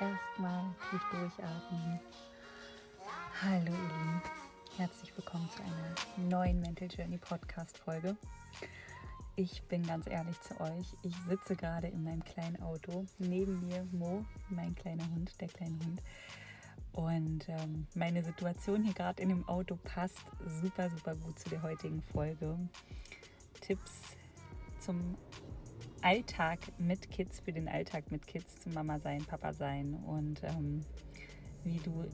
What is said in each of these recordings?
erstmal tief durchatmen. Hallo ihr Lieben, herzlich willkommen zu einer neuen Mental Journey Podcast Folge. Ich bin ganz ehrlich zu euch, ich sitze gerade in meinem kleinen Auto. Neben mir Mo, mein kleiner Hund, der kleine Hund. Und ähm, meine Situation hier gerade in dem Auto passt super, super gut zu der heutigen Folge. Tipps zum Alltag mit Kids, für den Alltag mit Kids, zum Mama sein, Papa sein und ähm, wie du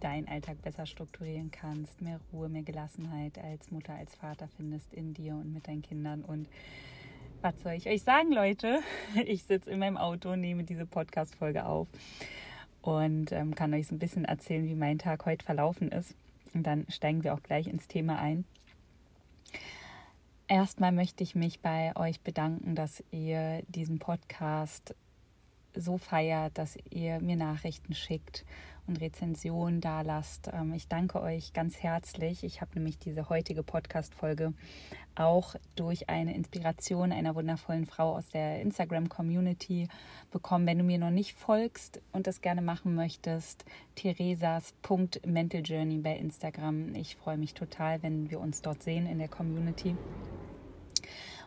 deinen Alltag besser strukturieren kannst, mehr Ruhe, mehr Gelassenheit als Mutter, als Vater findest in dir und mit deinen Kindern. Und was soll ich euch sagen, Leute? Ich sitze in meinem Auto, nehme diese Podcast-Folge auf und ähm, kann euch so ein bisschen erzählen, wie mein Tag heute verlaufen ist. Und dann steigen wir auch gleich ins Thema ein. Erstmal möchte ich mich bei euch bedanken, dass ihr diesen Podcast so feiert, dass ihr mir Nachrichten schickt und Rezensionen da lasst. Ähm, ich danke euch ganz herzlich. Ich habe nämlich diese heutige Podcast-Folge auch durch eine Inspiration einer wundervollen Frau aus der Instagram-Community bekommen. Wenn du mir noch nicht folgst und das gerne machen möchtest, theresas.mentaljourney bei Instagram. Ich freue mich total, wenn wir uns dort sehen in der Community.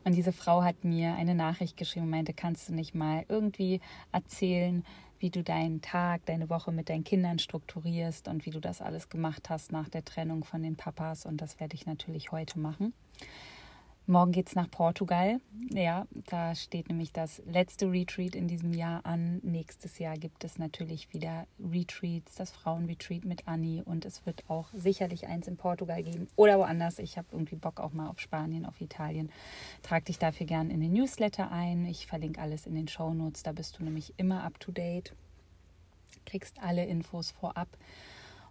Und diese Frau hat mir eine Nachricht geschrieben und meinte, kannst du nicht mal irgendwie erzählen, wie du deinen Tag, deine Woche mit deinen Kindern strukturierst und wie du das alles gemacht hast nach der Trennung von den Papas. Und das werde ich natürlich heute machen. Morgen geht es nach Portugal. Ja, da steht nämlich das letzte Retreat in diesem Jahr an. Nächstes Jahr gibt es natürlich wieder Retreats, das Frauenretreat mit Anni und es wird auch sicherlich eins in Portugal geben oder woanders. Ich habe irgendwie Bock auch mal auf Spanien, auf Italien. Trag dich dafür gern in den Newsletter ein. Ich verlinke alles in den Show Notes. Da bist du nämlich immer up to date. Kriegst alle Infos vorab.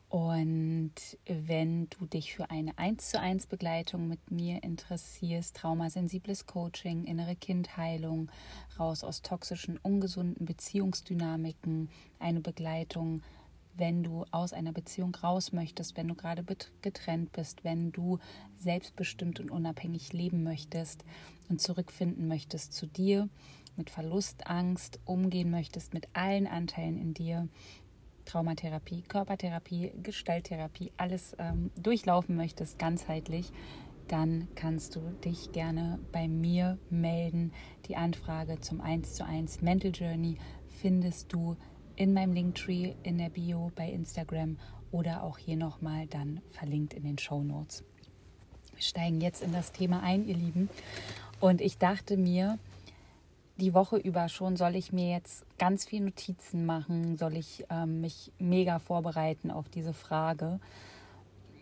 Und wenn du dich für eine 1 zu 1 Begleitung mit mir interessierst, traumasensibles Coaching, innere Kindheilung, raus aus toxischen, ungesunden Beziehungsdynamiken, eine Begleitung, wenn du aus einer Beziehung raus möchtest, wenn du gerade getrennt bist, wenn du selbstbestimmt und unabhängig leben möchtest und zurückfinden möchtest zu dir, mit Verlustangst umgehen möchtest, mit allen Anteilen in dir, Traumatherapie, Körpertherapie, Gestalttherapie, alles ähm, durchlaufen möchtest, ganzheitlich, dann kannst du dich gerne bei mir melden. Die Anfrage zum 1 zu 1 Mental Journey findest du in meinem Linktree in der Bio bei Instagram oder auch hier nochmal dann verlinkt in den Show Notes. Wir steigen jetzt in das Thema ein, ihr Lieben. Und ich dachte mir, die Woche über schon, soll ich mir jetzt ganz viel Notizen machen, soll ich ähm, mich mega vorbereiten auf diese Frage,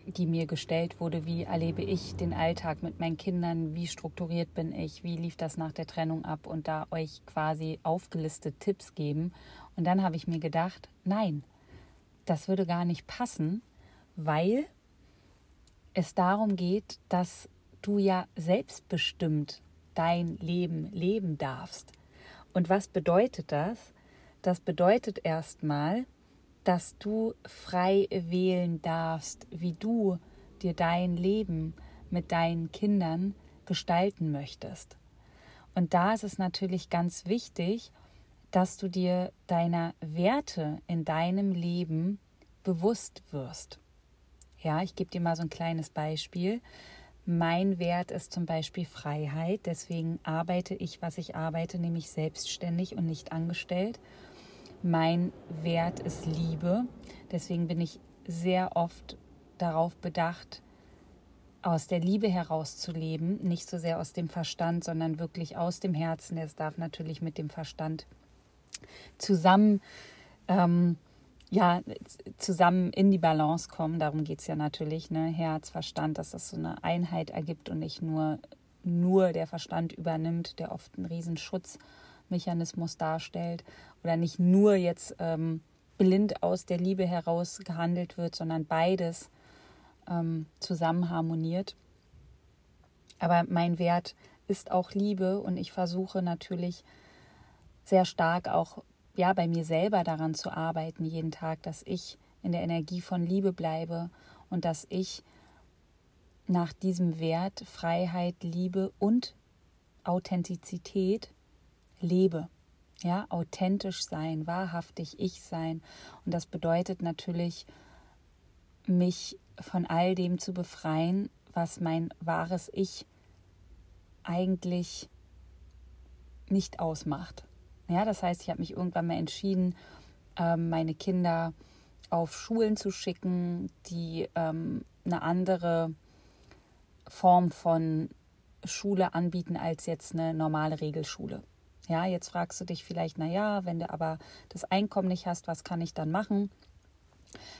die mir gestellt wurde, wie erlebe ich den Alltag mit meinen Kindern, wie strukturiert bin ich, wie lief das nach der Trennung ab? Und da euch quasi aufgelistet Tipps geben. Und dann habe ich mir gedacht, nein, das würde gar nicht passen, weil es darum geht, dass du ja selbstbestimmt dein Leben leben darfst. Und was bedeutet das? Das bedeutet erstmal, dass du frei wählen darfst, wie du dir dein Leben mit deinen Kindern gestalten möchtest. Und da ist es natürlich ganz wichtig, dass du dir deiner Werte in deinem Leben bewusst wirst. Ja, ich gebe dir mal so ein kleines Beispiel. Mein Wert ist zum Beispiel Freiheit. Deswegen arbeite ich, was ich arbeite, nämlich selbstständig und nicht angestellt. Mein Wert ist Liebe. Deswegen bin ich sehr oft darauf bedacht, aus der Liebe herauszuleben, nicht so sehr aus dem Verstand, sondern wirklich aus dem Herzen. Es darf natürlich mit dem Verstand zusammen ähm, ja, zusammen in die Balance kommen. Darum geht es ja natürlich, ne? Herz, Verstand, dass das so eine Einheit ergibt und nicht nur, nur der Verstand übernimmt, der oft einen riesen Schutzmechanismus darstellt oder nicht nur jetzt ähm, blind aus der Liebe heraus gehandelt wird, sondern beides ähm, zusammen harmoniert. Aber mein Wert ist auch Liebe und ich versuche natürlich sehr stark auch ja, bei mir selber daran zu arbeiten, jeden Tag, dass ich in der Energie von Liebe bleibe und dass ich nach diesem Wert Freiheit, Liebe und Authentizität lebe. Ja, authentisch sein, wahrhaftig ich sein. Und das bedeutet natürlich, mich von all dem zu befreien, was mein wahres Ich eigentlich nicht ausmacht. Ja, das heißt, ich habe mich irgendwann mal entschieden, ähm, meine Kinder auf Schulen zu schicken, die ähm, eine andere Form von Schule anbieten als jetzt eine normale Regelschule. Ja, jetzt fragst du dich vielleicht, naja, wenn du aber das Einkommen nicht hast, was kann ich dann machen?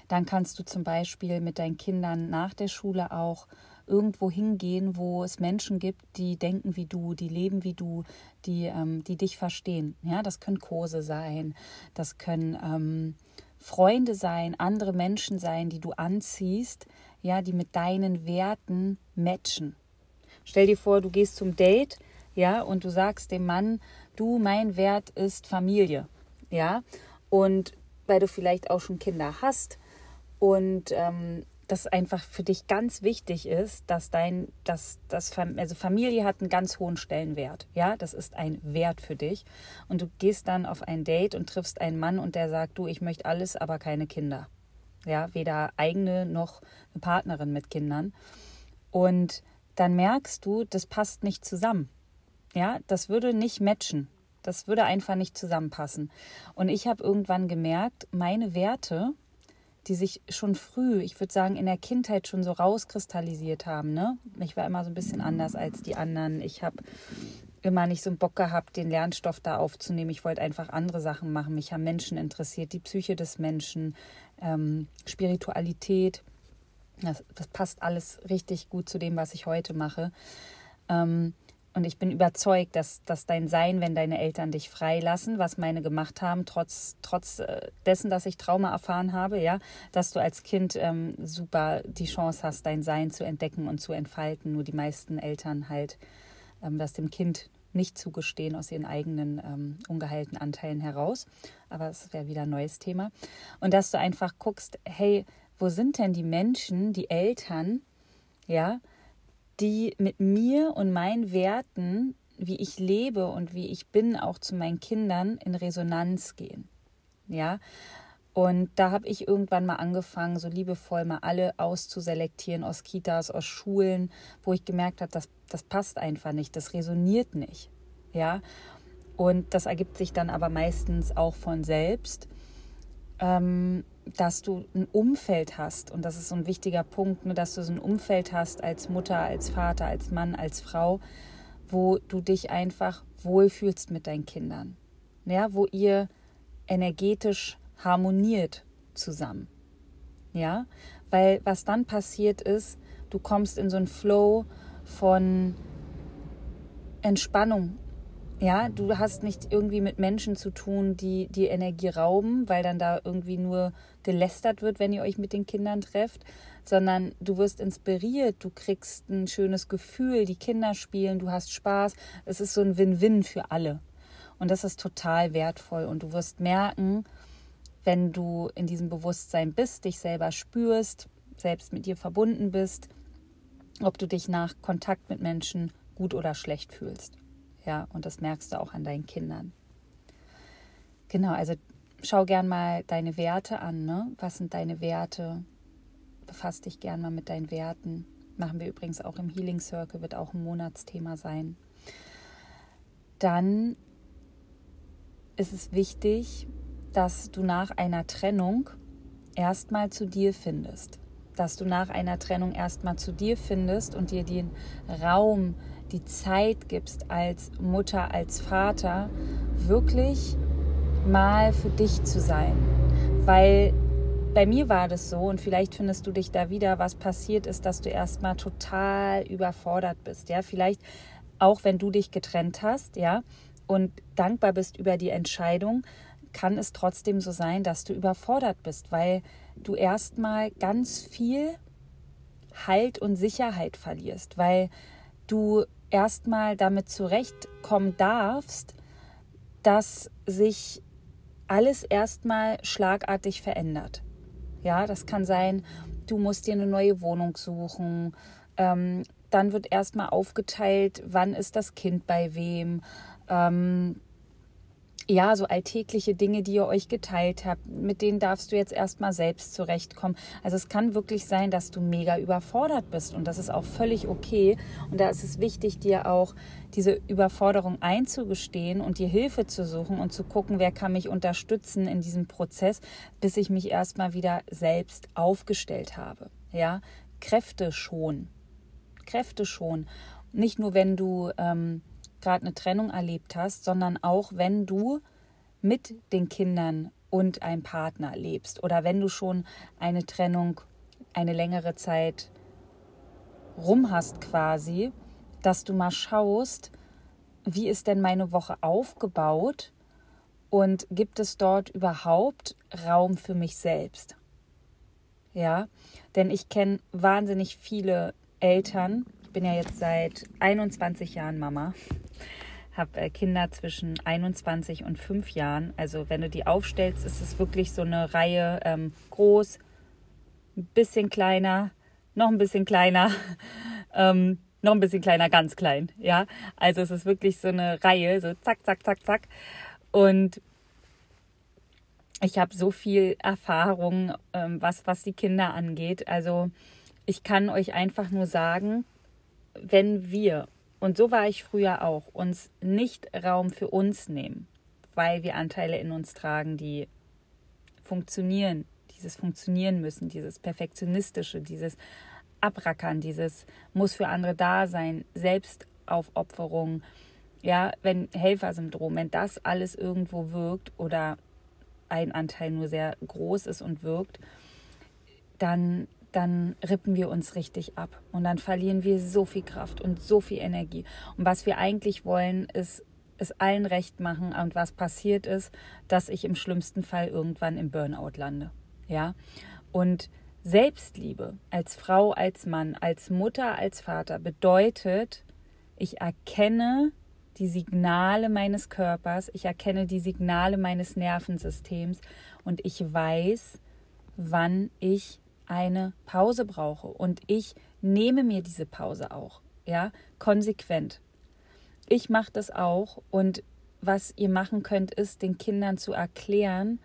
Dann kannst du zum Beispiel mit deinen Kindern nach der Schule auch irgendwo hingehen, wo es Menschen gibt, die denken wie du, die leben wie du, die, ähm, die dich verstehen. Ja, das können Kurse sein, das können ähm, Freunde sein, andere Menschen sein, die du anziehst, ja, die mit deinen Werten matchen. Stell dir vor, du gehst zum Date, ja, und du sagst dem Mann, du, mein Wert ist Familie, ja, und weil du vielleicht auch schon Kinder hast und ähm, das einfach für dich ganz wichtig ist, dass dein, dass das, also Familie hat einen ganz hohen Stellenwert. Ja, das ist ein Wert für dich. Und du gehst dann auf ein Date und triffst einen Mann und der sagt, du, ich möchte alles, aber keine Kinder. Ja, weder eigene noch eine Partnerin mit Kindern. Und dann merkst du, das passt nicht zusammen. Ja, das würde nicht matchen. Das würde einfach nicht zusammenpassen. Und ich habe irgendwann gemerkt, meine Werte, die sich schon früh, ich würde sagen, in der Kindheit schon so rauskristallisiert haben. Ne? Ich war immer so ein bisschen anders als die anderen. Ich habe immer nicht so einen Bock gehabt, den Lernstoff da aufzunehmen. Ich wollte einfach andere Sachen machen. Mich haben Menschen interessiert, die Psyche des Menschen, ähm, Spiritualität. Das, das, passt alles richtig gut zu dem, was ich heute mache. Ähm, und ich bin überzeugt, dass, dass dein Sein, wenn deine Eltern dich freilassen, was meine gemacht haben, trotz, trotz äh, dessen, dass ich Trauma erfahren habe, ja, dass du als Kind ähm, super die Chance hast, dein Sein zu entdecken und zu entfalten. Nur die meisten Eltern halt ähm, das dem Kind nicht zugestehen aus ihren eigenen ähm, ungeheilten Anteilen heraus. Aber es wäre wieder ein neues Thema. Und dass du einfach guckst, hey, wo sind denn die Menschen, die Eltern, ja, die mit mir und meinen Werten, wie ich lebe und wie ich bin, auch zu meinen Kindern in Resonanz gehen. Ja, und da habe ich irgendwann mal angefangen, so liebevoll mal alle auszuselektieren aus Kitas, aus Schulen, wo ich gemerkt habe, das, das passt einfach nicht, das resoniert nicht. Ja, und das ergibt sich dann aber meistens auch von selbst. Ähm, dass du ein Umfeld hast, und das ist so ein wichtiger Punkt, ne, dass du so ein Umfeld hast als Mutter, als Vater, als Mann, als Frau, wo du dich einfach wohlfühlst mit deinen Kindern. Ja, wo ihr energetisch harmoniert zusammen. Ja, weil was dann passiert ist, du kommst in so einen Flow von Entspannung ja, du hast nicht irgendwie mit Menschen zu tun, die die Energie rauben, weil dann da irgendwie nur gelästert wird, wenn ihr euch mit den Kindern trefft, sondern du wirst inspiriert, du kriegst ein schönes Gefühl, die Kinder spielen, du hast Spaß. Es ist so ein Win-Win für alle. Und das ist total wertvoll. Und du wirst merken, wenn du in diesem Bewusstsein bist, dich selber spürst, selbst mit dir verbunden bist, ob du dich nach Kontakt mit Menschen gut oder schlecht fühlst. Ja, und das merkst du auch an deinen Kindern. Genau, also schau gern mal deine Werte an. Ne? Was sind deine Werte? Befass dich gern mal mit deinen Werten. Machen wir übrigens auch im Healing Circle, wird auch ein Monatsthema sein. Dann ist es wichtig, dass du nach einer Trennung erstmal zu dir findest. Dass du nach einer Trennung erstmal zu dir findest und dir den Raum die Zeit gibst als Mutter, als Vater, wirklich mal für dich zu sein. Weil bei mir war das so und vielleicht findest du dich da wieder, was passiert ist, dass du erstmal total überfordert bist. Ja, vielleicht auch wenn du dich getrennt hast, ja, und dankbar bist über die Entscheidung, kann es trotzdem so sein, dass du überfordert bist, weil du erstmal ganz viel Halt und Sicherheit verlierst, weil du erstmal damit zurechtkommen darfst, dass sich alles erstmal schlagartig verändert. Ja, das kann sein, du musst dir eine neue Wohnung suchen. Ähm, dann wird erstmal aufgeteilt, wann ist das Kind bei wem. Ähm, ja, so alltägliche Dinge, die ihr euch geteilt habt, mit denen darfst du jetzt erstmal selbst zurechtkommen. Also es kann wirklich sein, dass du mega überfordert bist und das ist auch völlig okay. Und da ist es wichtig, dir auch diese Überforderung einzugestehen und dir Hilfe zu suchen und zu gucken, wer kann mich unterstützen in diesem Prozess, bis ich mich erstmal wieder selbst aufgestellt habe. Ja, Kräfte schon. Kräfte schon. Nicht nur, wenn du ähm, gerade eine Trennung erlebt hast, sondern auch wenn du mit den Kindern und einem Partner lebst oder wenn du schon eine Trennung eine längere Zeit rum hast quasi, dass du mal schaust, wie ist denn meine Woche aufgebaut und gibt es dort überhaupt Raum für mich selbst? Ja, denn ich kenne wahnsinnig viele Eltern, bin ja jetzt seit 21 Jahren Mama, habe äh, Kinder zwischen 21 und 5 Jahren. Also wenn du die aufstellst, ist es wirklich so eine Reihe ähm, groß, ein bisschen kleiner, noch ein bisschen kleiner, ähm, noch ein bisschen kleiner, ganz klein. Ja, also es ist wirklich so eine Reihe, so zack, zack, zack, zack. Und ich habe so viel Erfahrung, ähm, was, was die Kinder angeht. Also ich kann euch einfach nur sagen, wenn wir, und so war ich früher auch, uns nicht Raum für uns nehmen, weil wir Anteile in uns tragen, die funktionieren, dieses Funktionieren müssen, dieses Perfektionistische, dieses Abrackern, dieses muss für andere da sein, Selbstaufopferung, ja, wenn Helfersyndrom, wenn das alles irgendwo wirkt oder ein Anteil nur sehr groß ist und wirkt, dann dann rippen wir uns richtig ab und dann verlieren wir so viel Kraft und so viel Energie. Und was wir eigentlich wollen, ist es allen recht machen und was passiert ist, dass ich im schlimmsten Fall irgendwann im Burnout lande. Ja? Und Selbstliebe als Frau, als Mann, als Mutter, als Vater bedeutet, ich erkenne die Signale meines Körpers, ich erkenne die Signale meines Nervensystems und ich weiß, wann ich eine Pause brauche und ich nehme mir diese Pause auch, ja, konsequent. Ich mache das auch und was ihr machen könnt, ist den Kindern zu erklären,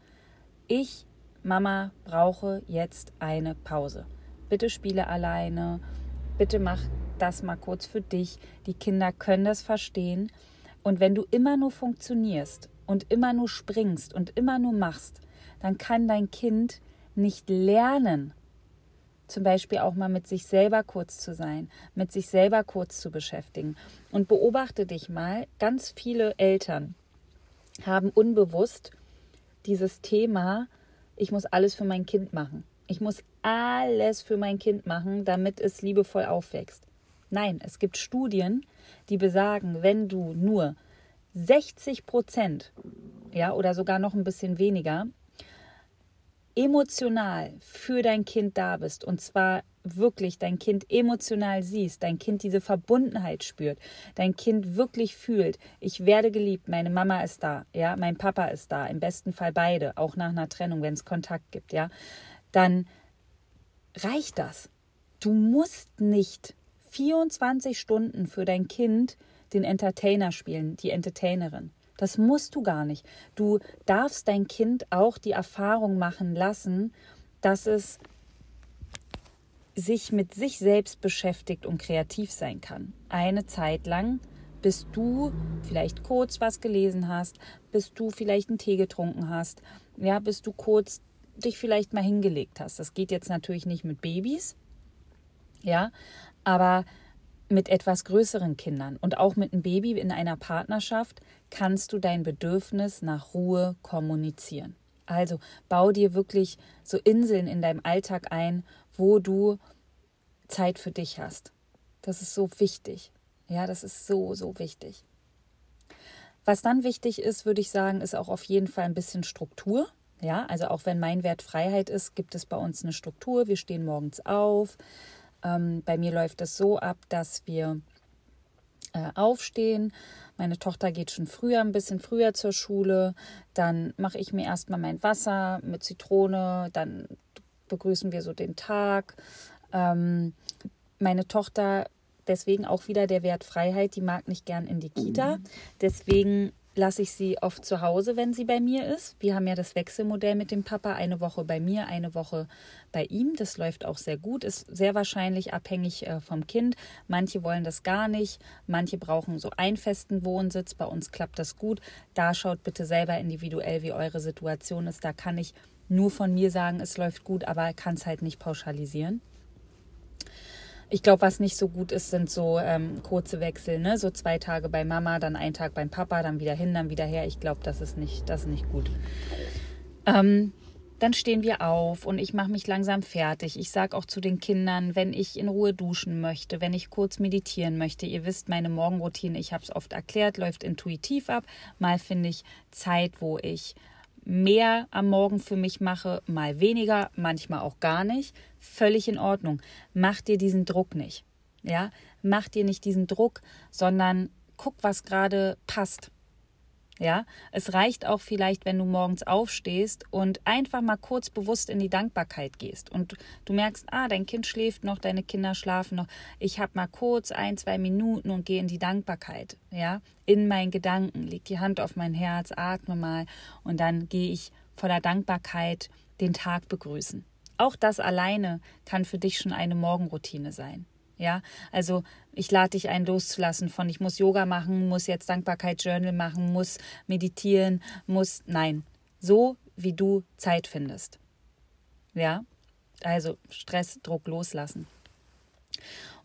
ich, Mama, brauche jetzt eine Pause. Bitte spiele alleine, bitte mach das mal kurz für dich. Die Kinder können das verstehen. Und wenn du immer nur funktionierst und immer nur springst und immer nur machst, dann kann dein Kind nicht lernen, zum Beispiel auch mal mit sich selber kurz zu sein, mit sich selber kurz zu beschäftigen. Und beobachte dich mal, ganz viele Eltern haben unbewusst dieses Thema, ich muss alles für mein Kind machen. Ich muss alles für mein Kind machen, damit es liebevoll aufwächst. Nein, es gibt Studien, die besagen, wenn du nur 60 Prozent, ja, oder sogar noch ein bisschen weniger emotional für dein Kind da bist und zwar wirklich dein Kind emotional siehst, dein Kind diese Verbundenheit spürt, dein Kind wirklich fühlt, ich werde geliebt, meine Mama ist da, ja, mein Papa ist da, im besten Fall beide, auch nach einer Trennung, wenn es Kontakt gibt, ja, dann reicht das. Du musst nicht 24 Stunden für dein Kind den Entertainer spielen, die Entertainerin. Das musst du gar nicht. Du darfst dein Kind auch die Erfahrung machen lassen, dass es sich mit sich selbst beschäftigt und kreativ sein kann. Eine Zeit lang, bis du vielleicht kurz was gelesen hast, bis du vielleicht einen Tee getrunken hast, ja, bis du kurz dich vielleicht mal hingelegt hast. Das geht jetzt natürlich nicht mit Babys, ja, aber mit etwas größeren Kindern und auch mit einem Baby in einer Partnerschaft kannst du dein Bedürfnis nach Ruhe kommunizieren. Also bau dir wirklich so Inseln in deinem Alltag ein, wo du Zeit für dich hast. Das ist so wichtig. Ja, das ist so, so wichtig. Was dann wichtig ist, würde ich sagen, ist auch auf jeden Fall ein bisschen Struktur. Ja, also auch wenn mein Wert Freiheit ist, gibt es bei uns eine Struktur. Wir stehen morgens auf, ähm, bei mir läuft es so ab, dass wir äh, aufstehen. Meine Tochter geht schon früher, ein bisschen früher zur Schule. Dann mache ich mir erstmal mein Wasser mit Zitrone. Dann begrüßen wir so den Tag. Ähm, meine Tochter, deswegen auch wieder der Wert Freiheit, die mag nicht gern in die Kita. Deswegen lasse ich sie oft zu Hause, wenn sie bei mir ist. Wir haben ja das Wechselmodell mit dem Papa, eine Woche bei mir, eine Woche bei ihm. Das läuft auch sehr gut, ist sehr wahrscheinlich abhängig äh, vom Kind. Manche wollen das gar nicht, manche brauchen so einen festen Wohnsitz. Bei uns klappt das gut. Da schaut bitte selber individuell, wie eure Situation ist. Da kann ich nur von mir sagen, es läuft gut, aber kann es halt nicht pauschalisieren. Ich glaube, was nicht so gut ist, sind so ähm, kurze Wechsel, ne? So zwei Tage bei Mama, dann ein Tag beim Papa, dann wieder hin, dann wieder her. Ich glaube, das ist nicht, das ist nicht gut. Ähm, dann stehen wir auf und ich mache mich langsam fertig. Ich sage auch zu den Kindern, wenn ich in Ruhe duschen möchte, wenn ich kurz meditieren möchte. Ihr wisst, meine Morgenroutine, ich habe es oft erklärt, läuft intuitiv ab. Mal finde ich Zeit, wo ich mehr am Morgen für mich mache, mal weniger, manchmal auch gar nicht. Völlig in Ordnung. Mach dir diesen Druck nicht. Ja, mach dir nicht diesen Druck, sondern guck, was gerade passt. Ja, es reicht auch vielleicht, wenn du morgens aufstehst und einfach mal kurz bewusst in die Dankbarkeit gehst und du merkst, ah, dein Kind schläft noch, deine Kinder schlafen noch. Ich habe mal kurz ein, zwei Minuten und gehe in die Dankbarkeit. Ja, in meinen Gedanken, leg die Hand auf mein Herz, atme mal und dann gehe ich voller Dankbarkeit den Tag begrüßen. Auch das alleine kann für dich schon eine Morgenroutine sein. Ja, also ich lade dich ein, loszulassen von ich muss Yoga machen, muss jetzt Dankbarkeitsjournal machen, muss meditieren, muss. Nein, so wie du Zeit findest. Ja, also Stress, Druck loslassen.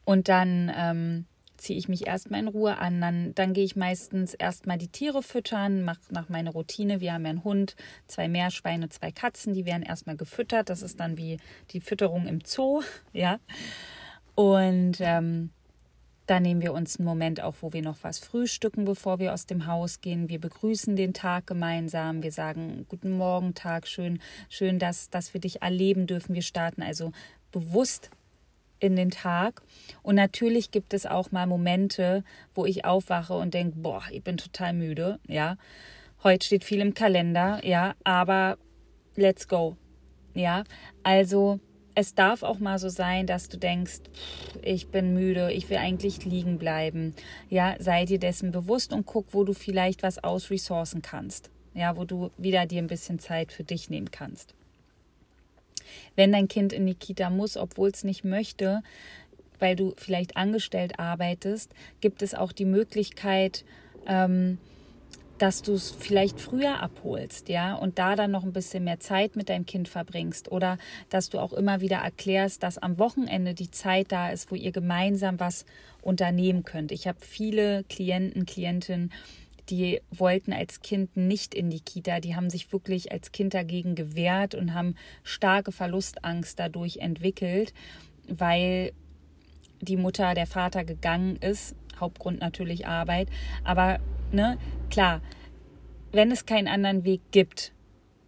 Und dann ähm, ziehe ich mich erstmal in Ruhe an. Dann, dann gehe ich meistens erstmal die Tiere füttern, mache nach meiner Routine. Wir haben ja einen Hund, zwei Meerschweine, zwei Katzen, die werden erstmal gefüttert. Das ist dann wie die Fütterung im Zoo, ja. Und ähm, dann nehmen wir uns einen Moment auch, wo wir noch was frühstücken, bevor wir aus dem Haus gehen. Wir begrüßen den Tag gemeinsam. Wir sagen Guten Morgen, Tag, schön, schön, dass, dass wir dich erleben dürfen. Wir starten also bewusst in den Tag. Und natürlich gibt es auch mal Momente, wo ich aufwache und denke, boah, ich bin total müde. Ja, heute steht viel im Kalender. Ja, aber let's go. Ja, also es darf auch mal so sein, dass du denkst, ich bin müde, ich will eigentlich liegen bleiben. Ja, sei dir dessen bewusst und guck, wo du vielleicht was ausresourcen kannst. Ja, wo du wieder dir ein bisschen Zeit für dich nehmen kannst. Wenn dein Kind in die Kita muss, obwohl es nicht möchte, weil du vielleicht angestellt arbeitest, gibt es auch die Möglichkeit, ähm, dass du es vielleicht früher abholst, ja, und da dann noch ein bisschen mehr Zeit mit deinem Kind verbringst oder dass du auch immer wieder erklärst, dass am Wochenende die Zeit da ist, wo ihr gemeinsam was unternehmen könnt. Ich habe viele Klienten, Klientinnen, die wollten als Kind nicht in die Kita, die haben sich wirklich als Kind dagegen gewehrt und haben starke Verlustangst dadurch entwickelt, weil die Mutter, der Vater gegangen ist, Hauptgrund natürlich Arbeit, aber ne, klar, wenn es keinen anderen Weg gibt,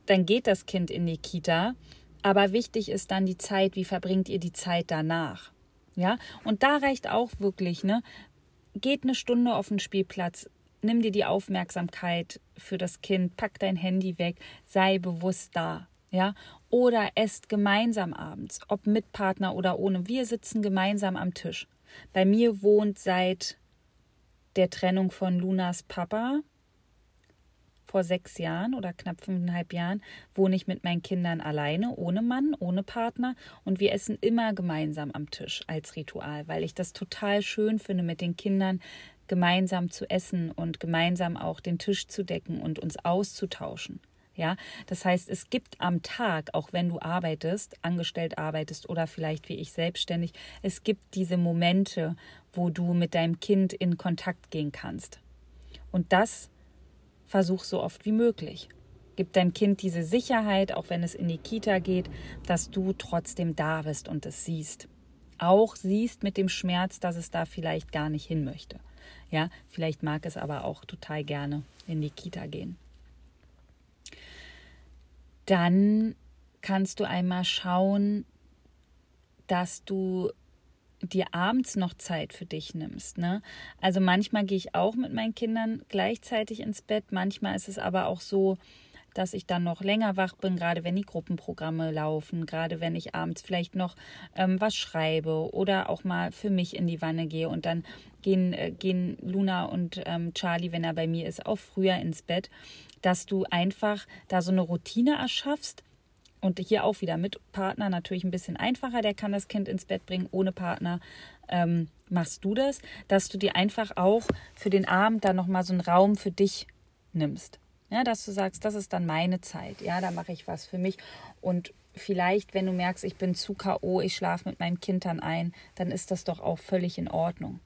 dann geht das Kind in die Kita. Aber wichtig ist dann die Zeit, wie verbringt ihr die Zeit danach? Ja, und da reicht auch wirklich, ne? Geht eine Stunde auf den Spielplatz, nimm dir die Aufmerksamkeit für das Kind, pack dein Handy weg, sei bewusst da, ja? Oder esst gemeinsam abends, ob mit Partner oder ohne. Wir sitzen gemeinsam am Tisch. Bei mir wohnt seit der Trennung von Lunas Papa vor sechs Jahren oder knapp fünfeinhalb Jahren wohne ich mit meinen Kindern alleine, ohne Mann, ohne Partner und wir essen immer gemeinsam am Tisch als Ritual, weil ich das total schön finde, mit den Kindern gemeinsam zu essen und gemeinsam auch den Tisch zu decken und uns auszutauschen. Ja, das heißt, es gibt am Tag, auch wenn du arbeitest, angestellt arbeitest oder vielleicht wie ich selbstständig, es gibt diese Momente, wo du mit deinem Kind in Kontakt gehen kannst. Und das versuch so oft wie möglich. Gib deinem Kind diese Sicherheit, auch wenn es in die Kita geht, dass du trotzdem da bist und es siehst. Auch siehst mit dem Schmerz, dass es da vielleicht gar nicht hin möchte. Ja, vielleicht mag es aber auch total gerne in die Kita gehen dann kannst du einmal schauen, dass du dir abends noch Zeit für dich nimmst. Ne? Also manchmal gehe ich auch mit meinen Kindern gleichzeitig ins Bett, manchmal ist es aber auch so, dass ich dann noch länger wach bin, gerade wenn die Gruppenprogramme laufen, gerade wenn ich abends vielleicht noch ähm, was schreibe oder auch mal für mich in die Wanne gehe und dann gehen, äh, gehen Luna und ähm, Charlie, wenn er bei mir ist, auch früher ins Bett, dass du einfach da so eine Routine erschaffst, und hier auch wieder mit Partner natürlich ein bisschen einfacher. Der kann das Kind ins Bett bringen. Ohne Partner ähm, machst du das, dass du dir einfach auch für den Abend dann nochmal so einen Raum für dich nimmst. Ja, dass du sagst, das ist dann meine Zeit. Ja, da mache ich was für mich. Und vielleicht, wenn du merkst, ich bin zu K.O., ich schlafe mit meinem Kind dann ein, dann ist das doch auch völlig in Ordnung.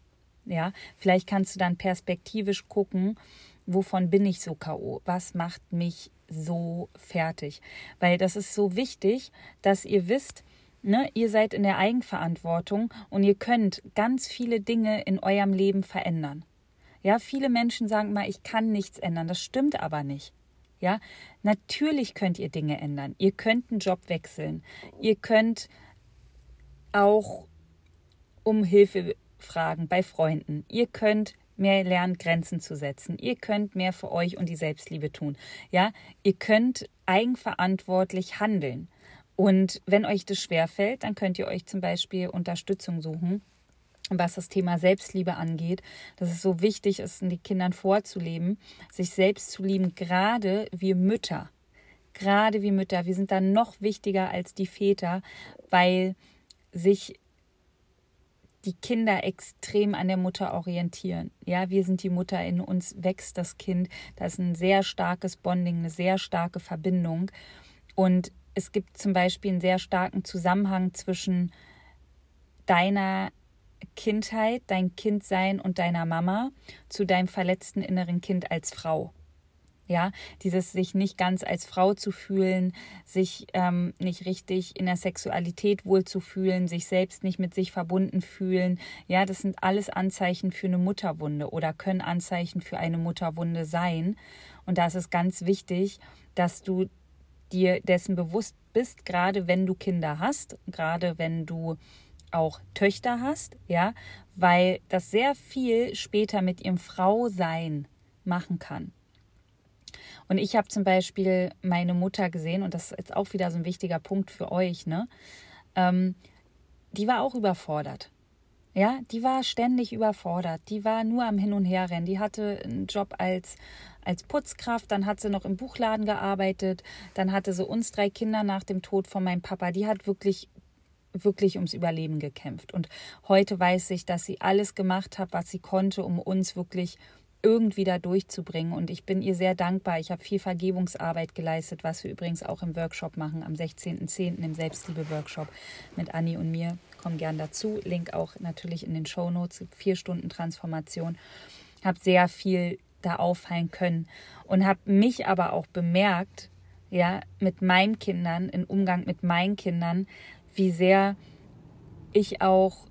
Ja, vielleicht kannst du dann perspektivisch gucken, wovon bin ich so K.O.? Was macht mich so fertig? Weil das ist so wichtig, dass ihr wisst, ne, ihr seid in der Eigenverantwortung und ihr könnt ganz viele Dinge in eurem Leben verändern. Ja, viele Menschen sagen mal, ich kann nichts ändern. Das stimmt aber nicht. Ja, natürlich könnt ihr Dinge ändern. Ihr könnt einen Job wechseln. Ihr könnt auch um Hilfe fragen bei Freunden. Ihr könnt mehr lernen, Grenzen zu setzen. Ihr könnt mehr für euch und die Selbstliebe tun. Ja, ihr könnt eigenverantwortlich handeln. Und wenn euch das schwerfällt, dann könnt ihr euch zum Beispiel Unterstützung suchen was das Thema Selbstliebe angeht, dass es so wichtig ist, den Kindern vorzuleben, sich selbst zu lieben, gerade wir Mütter. Gerade wir Mütter, wir sind dann noch wichtiger als die Väter, weil sich die Kinder extrem an der Mutter orientieren. Ja, wir sind die Mutter, in uns wächst das Kind. Da ist ein sehr starkes Bonding, eine sehr starke Verbindung. Und es gibt zum Beispiel einen sehr starken Zusammenhang zwischen deiner Kindheit, dein Kindsein und deiner Mama zu deinem verletzten inneren Kind als Frau. Ja, dieses sich nicht ganz als Frau zu fühlen, sich ähm, nicht richtig in der Sexualität wohlzufühlen, sich selbst nicht mit sich verbunden fühlen. Ja, das sind alles Anzeichen für eine Mutterwunde oder können Anzeichen für eine Mutterwunde sein. Und da ist es ganz wichtig, dass du dir dessen bewusst bist, gerade wenn du Kinder hast, gerade wenn du auch Töchter hast, ja, weil das sehr viel später mit ihrem Frausein machen kann. Und ich habe zum Beispiel meine Mutter gesehen, und das ist jetzt auch wieder so ein wichtiger Punkt für euch, ne? Ähm, die war auch überfordert. Ja, die war ständig überfordert. Die war nur am Hin und Her rennen. Die hatte einen Job als, als Putzkraft, dann hat sie noch im Buchladen gearbeitet, dann hatte sie uns drei Kinder nach dem Tod von meinem Papa. Die hat wirklich wirklich ums Überleben gekämpft. Und heute weiß ich, dass sie alles gemacht hat, was sie konnte, um uns wirklich irgendwie da durchzubringen. Und ich bin ihr sehr dankbar. Ich habe viel Vergebungsarbeit geleistet, was wir übrigens auch im Workshop machen, am 16.10. im Selbstliebe-Workshop mit Anni und mir. Komm gern dazu. Link auch natürlich in den Show Notes. Vier Stunden Transformation. Habe sehr viel da auffallen können und habe mich aber auch bemerkt, ja, mit meinen Kindern, im Umgang mit meinen Kindern, wie sehr ich auch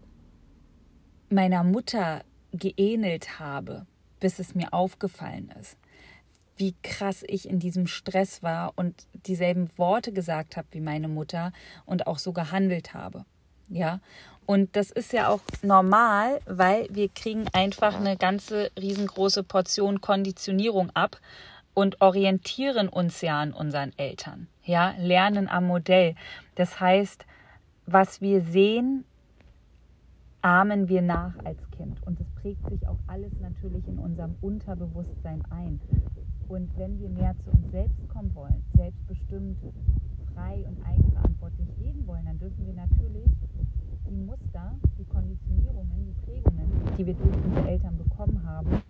meiner Mutter geähnelt habe, bis es mir aufgefallen ist. Wie krass ich in diesem Stress war und dieselben Worte gesagt habe wie meine Mutter und auch so gehandelt habe. Ja, und das ist ja auch normal, weil wir kriegen einfach eine ganze riesengroße Portion Konditionierung ab und orientieren uns ja an unseren Eltern. Ja, lernen am Modell. Das heißt, was wir sehen, ahmen wir nach als Kind. Und es prägt sich auch alles natürlich in unserem Unterbewusstsein ein. Und wenn wir mehr zu uns selbst kommen wollen, selbstbestimmt, frei und eigenverantwortlich leben wollen, dann dürfen wir natürlich die Muster, die Konditionierungen, die Prägungen, die wir durch unsere Eltern bekommen haben,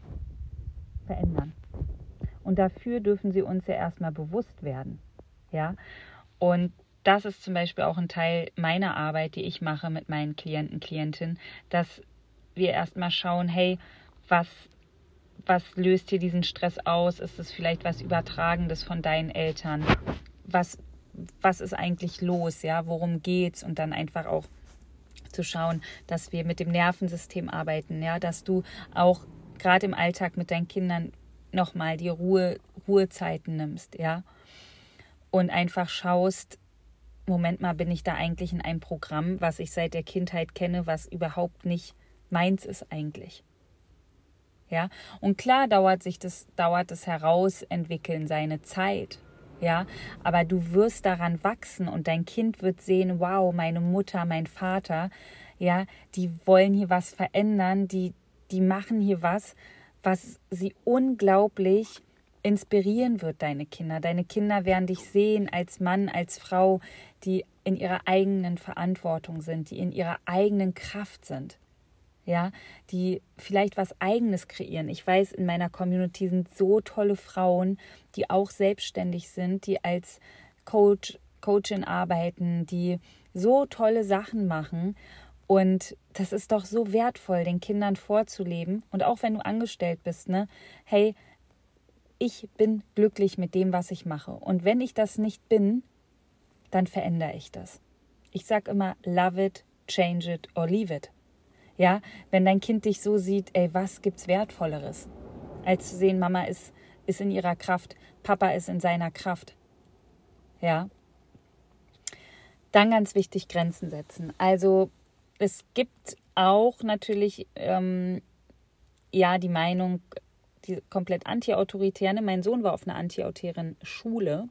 verändern. Und dafür dürfen sie uns ja erstmal bewusst werden. Ja, und das ist zum Beispiel auch ein Teil meiner Arbeit, die ich mache mit meinen Klienten, Klientinnen, dass wir erstmal schauen, hey, was, was löst hier diesen Stress aus? Ist es vielleicht was Übertragendes von deinen Eltern? Was, was ist eigentlich los? Ja, worum geht's? Und dann einfach auch zu schauen, dass wir mit dem Nervensystem arbeiten, ja, dass du auch gerade im Alltag mit deinen Kindern nochmal die Ruhe, Ruhezeiten nimmst, ja. Und einfach schaust, Moment mal, bin ich da eigentlich in einem Programm, was ich seit der Kindheit kenne, was überhaupt nicht meins ist eigentlich. Ja, und klar dauert sich das, dauert das Herausentwickeln seine Zeit. ja, aber du wirst daran wachsen und dein Kind wird sehen, wow, meine Mutter, mein Vater, ja, die wollen hier was verändern, die, die machen hier was, was sie unglaublich inspirieren wird, deine Kinder. Deine Kinder werden dich sehen als Mann, als Frau, die in ihrer eigenen Verantwortung sind, die in ihrer eigenen Kraft sind. Ja, die vielleicht was eigenes kreieren. Ich weiß, in meiner Community sind so tolle Frauen, die auch selbstständig sind, die als Coach, Coachin arbeiten, die so tolle Sachen machen. Und das ist doch so wertvoll, den Kindern vorzuleben. Und auch wenn du angestellt bist, ne, hey, ich bin glücklich mit dem, was ich mache. Und wenn ich das nicht bin, dann verändere ich das. Ich sage immer, love it, change it or leave it. Ja, wenn dein Kind dich so sieht, ey, was gibt's wertvolleres, als zu sehen, Mama ist, ist in ihrer Kraft, Papa ist in seiner Kraft. Ja. Dann ganz wichtig, Grenzen setzen. Also es gibt auch natürlich ähm, ja die Meinung, die komplett anti-autoritär. Ne? Mein Sohn war auf einer anti-autoritären Schule.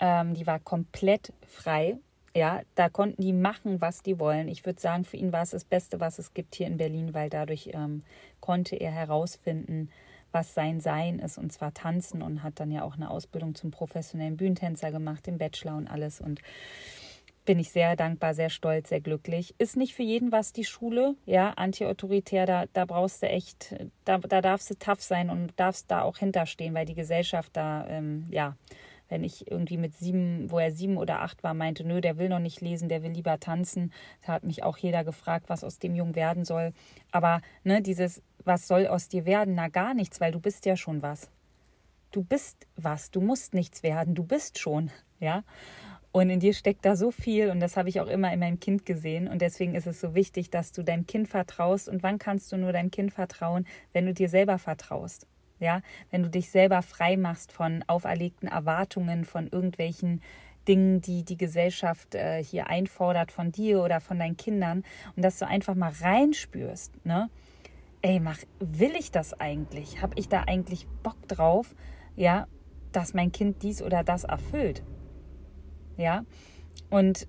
Ähm, die war komplett frei. Ja, da konnten die machen, was die wollen. Ich würde sagen, für ihn war es das Beste, was es gibt hier in Berlin, weil dadurch ähm, konnte er herausfinden, was sein Sein ist, und zwar tanzen und hat dann ja auch eine Ausbildung zum professionellen Bühnentänzer gemacht, den Bachelor und alles. Und bin ich sehr dankbar, sehr stolz, sehr glücklich. Ist nicht für jeden was die Schule, ja, anti-autoritär, da, da brauchst du echt, da, da darfst du tough sein und darfst da auch hinterstehen, weil die Gesellschaft da, ähm, ja, wenn ich irgendwie mit sieben, wo er sieben oder acht war, meinte, nö, der will noch nicht lesen, der will lieber tanzen. Da hat mich auch jeder gefragt, was aus dem Jungen werden soll. Aber ne, dieses, was soll aus dir werden? Na gar nichts, weil du bist ja schon was. Du bist was, du musst nichts werden, du bist schon, ja. Und in dir steckt da so viel und das habe ich auch immer in meinem Kind gesehen. Und deswegen ist es so wichtig, dass du deinem Kind vertraust. Und wann kannst du nur deinem Kind vertrauen, wenn du dir selber vertraust? Ja, wenn du dich selber frei machst von auferlegten Erwartungen, von irgendwelchen Dingen, die die Gesellschaft äh, hier einfordert von dir oder von deinen Kindern und dass du einfach mal reinspürst, ne? Ey, mach, will ich das eigentlich? Habe ich da eigentlich Bock drauf, ja, dass mein Kind dies oder das erfüllt? Ja, und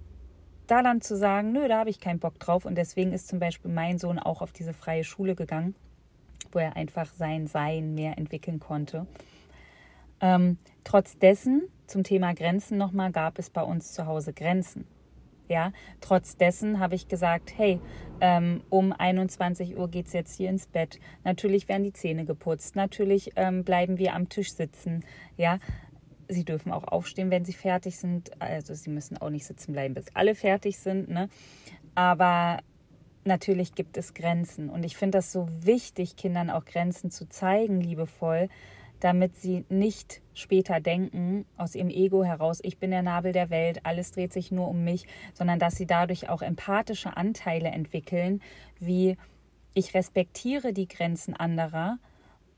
da dann zu sagen, nö, da habe ich keinen Bock drauf und deswegen ist zum Beispiel mein Sohn auch auf diese freie Schule gegangen wo er einfach sein Sein mehr entwickeln konnte. Ähm, trotz dessen, zum Thema Grenzen nochmal, gab es bei uns zu Hause Grenzen. Ja, trotz dessen habe ich gesagt, hey, ähm, um 21 Uhr geht es jetzt hier ins Bett. Natürlich werden die Zähne geputzt. Natürlich ähm, bleiben wir am Tisch sitzen. Ja, sie dürfen auch aufstehen, wenn sie fertig sind. Also sie müssen auch nicht sitzen bleiben, bis alle fertig sind. Ne? Aber natürlich gibt es Grenzen. Und ich finde das so wichtig, Kindern auch Grenzen zu zeigen, liebevoll, damit sie nicht später denken, aus ihrem Ego heraus, ich bin der Nabel der Welt, alles dreht sich nur um mich, sondern dass sie dadurch auch empathische Anteile entwickeln, wie ich respektiere die Grenzen anderer.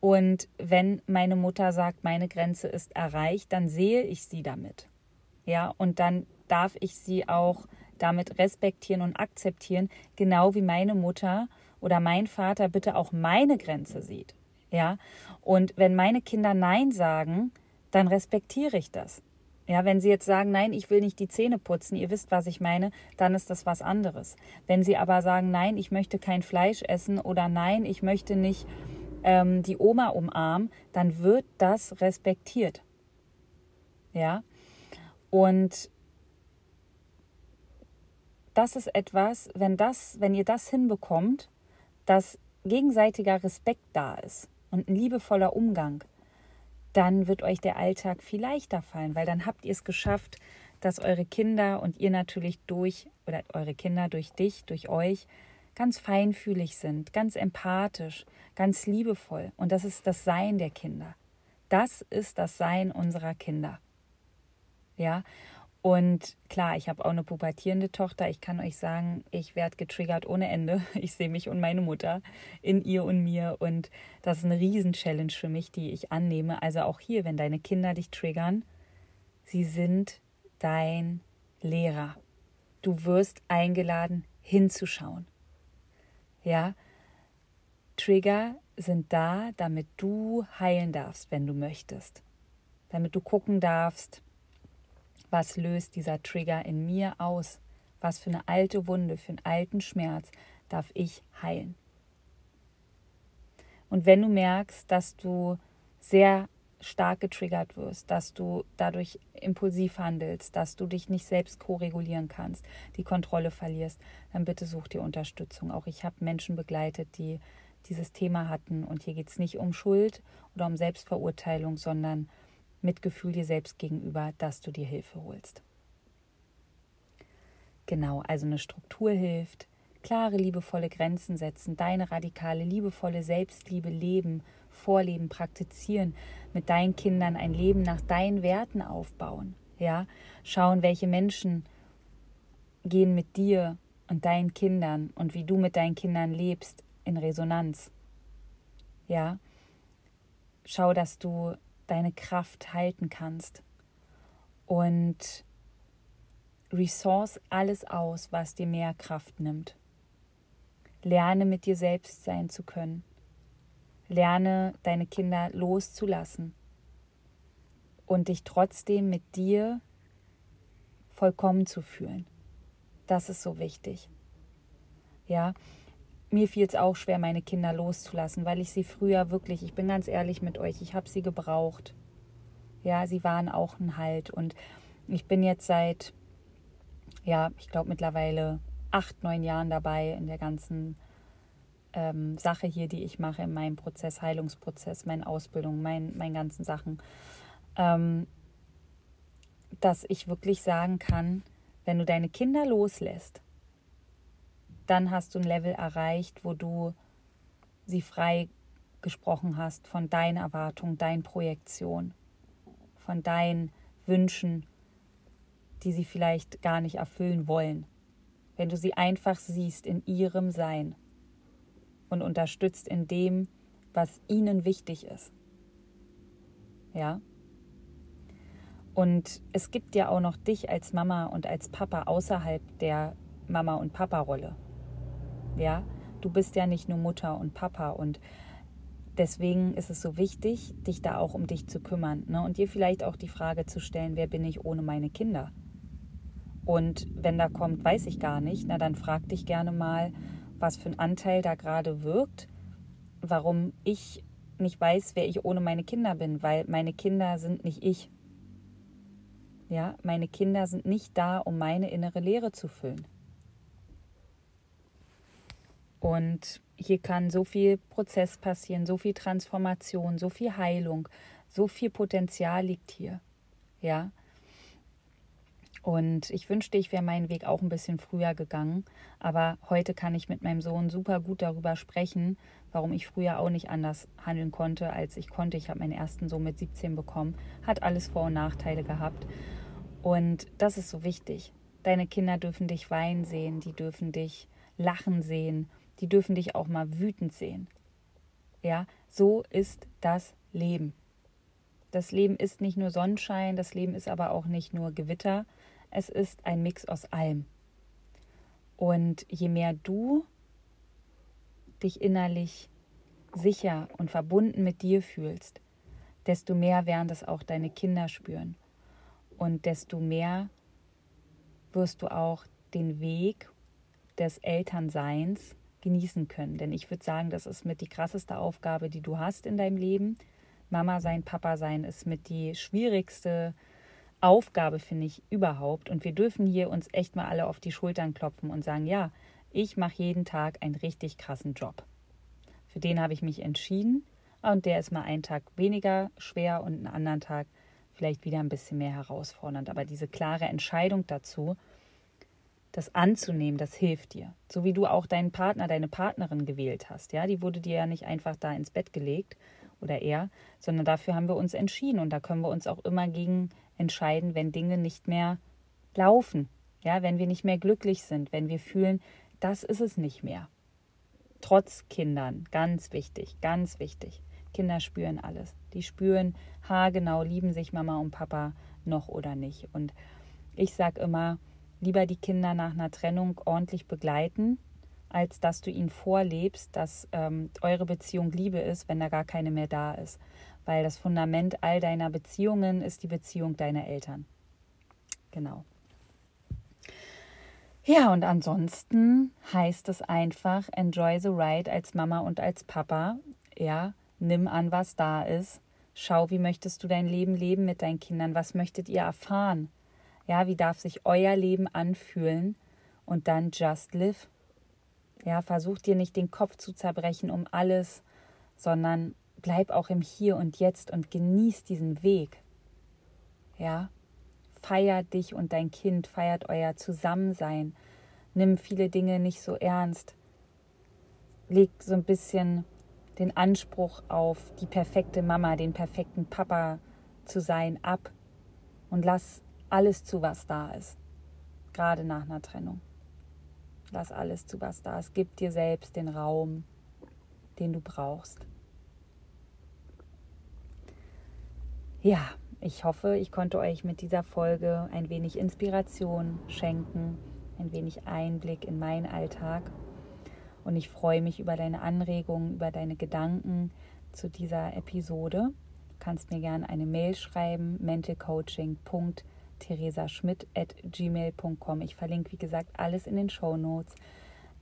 Und wenn meine Mutter sagt, meine Grenze ist erreicht, dann sehe ich sie damit. Ja, und dann darf ich sie auch damit respektieren und akzeptieren, genau wie meine Mutter oder mein Vater bitte auch meine Grenze sieht. Ja, und wenn meine Kinder Nein sagen, dann respektiere ich das. Ja, wenn sie jetzt sagen, nein, ich will nicht die Zähne putzen, ihr wisst, was ich meine, dann ist das was anderes. Wenn sie aber sagen, nein, ich möchte kein Fleisch essen oder nein, ich möchte nicht ähm, die Oma umarmen, dann wird das respektiert. Ja, und das ist etwas, wenn das, wenn ihr das hinbekommt, dass gegenseitiger Respekt da ist und ein liebevoller Umgang, dann wird euch der Alltag viel leichter fallen, weil dann habt ihr es geschafft, dass eure Kinder und ihr natürlich durch oder eure Kinder durch dich, durch euch ganz feinfühlig sind, ganz empathisch, ganz liebevoll und das ist das Sein der Kinder. Das ist das Sein unserer Kinder. Ja, und klar, ich habe auch eine pubertierende Tochter. Ich kann euch sagen, ich werde getriggert ohne Ende. Ich sehe mich und meine Mutter in ihr und mir. Und das ist eine Riesen-Challenge für mich, die ich annehme. Also auch hier, wenn deine Kinder dich triggern, sie sind dein Lehrer. Du wirst eingeladen, hinzuschauen. Ja, Trigger sind da, damit du heilen darfst, wenn du möchtest. damit du gucken darfst, was löst dieser Trigger in mir aus? Was für eine alte Wunde, für einen alten Schmerz darf ich heilen? Und wenn du merkst, dass du sehr stark getriggert wirst, dass du dadurch impulsiv handelst, dass du dich nicht selbst ko-regulieren kannst, die Kontrolle verlierst, dann bitte such dir Unterstützung. Auch ich habe Menschen begleitet, die dieses Thema hatten. Und hier geht es nicht um Schuld oder um Selbstverurteilung, sondern Mitgefühl dir selbst gegenüber, dass du dir Hilfe holst. Genau, also eine Struktur hilft, klare, liebevolle Grenzen setzen, deine radikale, liebevolle Selbstliebe leben, vorleben, praktizieren, mit deinen Kindern ein Leben nach deinen Werten aufbauen. Ja, schauen, welche Menschen gehen mit dir und deinen Kindern und wie du mit deinen Kindern lebst in Resonanz. Ja, schau, dass du deine Kraft halten kannst und resource alles aus, was dir mehr Kraft nimmt. Lerne mit dir selbst sein zu können. Lerne deine Kinder loszulassen und dich trotzdem mit dir vollkommen zu fühlen. Das ist so wichtig. Ja, mir fiel es auch schwer, meine Kinder loszulassen, weil ich sie früher wirklich, ich bin ganz ehrlich mit euch, ich habe sie gebraucht. Ja, sie waren auch ein Halt und ich bin jetzt seit, ja, ich glaube mittlerweile acht, neun Jahren dabei in der ganzen ähm, Sache hier, die ich mache, in meinem Prozess, Heilungsprozess, meine Ausbildung, mein, meinen ganzen Sachen, ähm, dass ich wirklich sagen kann, wenn du deine Kinder loslässt, dann hast du ein Level erreicht, wo du sie frei gesprochen hast von deinen Erwartungen, deinen Projektionen, von deinen Wünschen, die sie vielleicht gar nicht erfüllen wollen. Wenn du sie einfach siehst in ihrem Sein und unterstützt in dem, was ihnen wichtig ist. Ja? Und es gibt ja auch noch dich als Mama und als Papa außerhalb der Mama- und Papa-Rolle. Ja, du bist ja nicht nur Mutter und Papa und deswegen ist es so wichtig, dich da auch um dich zu kümmern ne? und dir vielleicht auch die Frage zu stellen, wer bin ich ohne meine Kinder? Und wenn da kommt, weiß ich gar nicht, na dann frag dich gerne mal, was für ein Anteil da gerade wirkt, warum ich nicht weiß, wer ich ohne meine Kinder bin, weil meine Kinder sind nicht ich. Ja, meine Kinder sind nicht da, um meine innere Leere zu füllen. Und hier kann so viel Prozess passieren, so viel Transformation, so viel Heilung, so viel Potenzial liegt hier. Ja. Und ich wünschte, ich wäre meinen Weg auch ein bisschen früher gegangen. Aber heute kann ich mit meinem Sohn super gut darüber sprechen, warum ich früher auch nicht anders handeln konnte, als ich konnte. Ich habe meinen ersten Sohn mit 17 bekommen. Hat alles Vor- und Nachteile gehabt. Und das ist so wichtig. Deine Kinder dürfen dich weinen sehen, die dürfen dich lachen sehen die dürfen dich auch mal wütend sehen. Ja, so ist das Leben. Das Leben ist nicht nur Sonnenschein, das Leben ist aber auch nicht nur Gewitter, es ist ein Mix aus allem. Und je mehr du dich innerlich sicher und verbunden mit dir fühlst, desto mehr werden das auch deine Kinder spüren. Und desto mehr wirst du auch den Weg des Elternseins genießen können. Denn ich würde sagen, das ist mit die krasseste Aufgabe, die du hast in deinem Leben. Mama sein, Papa sein ist mit die schwierigste Aufgabe, finde ich, überhaupt. Und wir dürfen hier uns echt mal alle auf die Schultern klopfen und sagen, ja, ich mache jeden Tag einen richtig krassen Job. Für den habe ich mich entschieden und der ist mal einen Tag weniger schwer und einen anderen Tag vielleicht wieder ein bisschen mehr herausfordernd. Aber diese klare Entscheidung dazu, das anzunehmen, das hilft dir. So wie du auch deinen Partner, deine Partnerin gewählt hast. Ja, die wurde dir ja nicht einfach da ins Bett gelegt oder er, sondern dafür haben wir uns entschieden und da können wir uns auch immer gegen entscheiden, wenn Dinge nicht mehr laufen. Ja, wenn wir nicht mehr glücklich sind, wenn wir fühlen, das ist es nicht mehr. Trotz Kindern, ganz wichtig, ganz wichtig. Kinder spüren alles. Die spüren haargenau, lieben sich Mama und Papa noch oder nicht. Und ich sage immer, lieber die Kinder nach einer Trennung ordentlich begleiten, als dass du ihnen vorlebst, dass ähm, eure Beziehung Liebe ist, wenn da gar keine mehr da ist. Weil das Fundament all deiner Beziehungen ist die Beziehung deiner Eltern. Genau. Ja, und ansonsten heißt es einfach, enjoy the ride als Mama und als Papa. Ja, nimm an, was da ist. Schau, wie möchtest du dein Leben leben mit deinen Kindern? Was möchtet ihr erfahren? Ja, wie darf sich euer Leben anfühlen? Und dann just live. Ja, versuch dir nicht den Kopf zu zerbrechen um alles, sondern bleib auch im Hier und Jetzt und genieß diesen Weg. Ja, feiert dich und dein Kind, feiert euer Zusammensein. Nimm viele Dinge nicht so ernst. Leg so ein bisschen den Anspruch auf die perfekte Mama, den perfekten Papa zu sein ab und lass alles zu, was da ist. Gerade nach einer Trennung. Lass alles zu, was da ist. Gib dir selbst den Raum, den du brauchst. Ja, ich hoffe, ich konnte euch mit dieser Folge ein wenig Inspiration schenken, ein wenig Einblick in meinen Alltag. Und ich freue mich über deine Anregungen, über deine Gedanken zu dieser Episode. Du kannst mir gerne eine Mail schreiben, mentalcoaching.theresaschmidt.gmail.com. Ich verlinke, wie gesagt, alles in den Show Notes.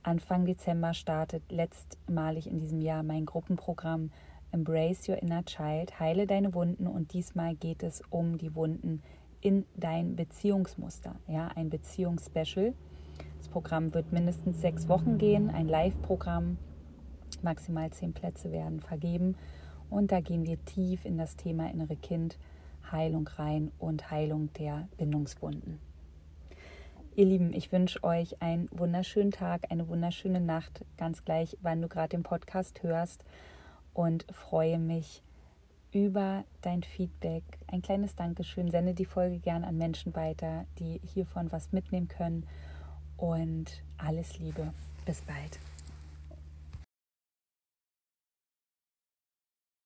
Anfang Dezember startet letztmalig in diesem Jahr mein Gruppenprogramm Embrace Your Inner Child, heile deine Wunden und diesmal geht es um die Wunden in dein Beziehungsmuster, ja, ein Beziehungsspecial. Das Programm wird mindestens sechs Wochen gehen, ein Live-Programm, maximal zehn Plätze werden vergeben und da gehen wir tief in das Thema innere Kind, Heilung rein und Heilung der Bindungswunden. Ihr Lieben, ich wünsche euch einen wunderschönen Tag, eine wunderschöne Nacht, ganz gleich, wann du gerade den Podcast hörst und freue mich über dein Feedback. Ein kleines Dankeschön. Sende die Folge gern an Menschen weiter, die hiervon was mitnehmen können. Und alles Liebe. Bis bald.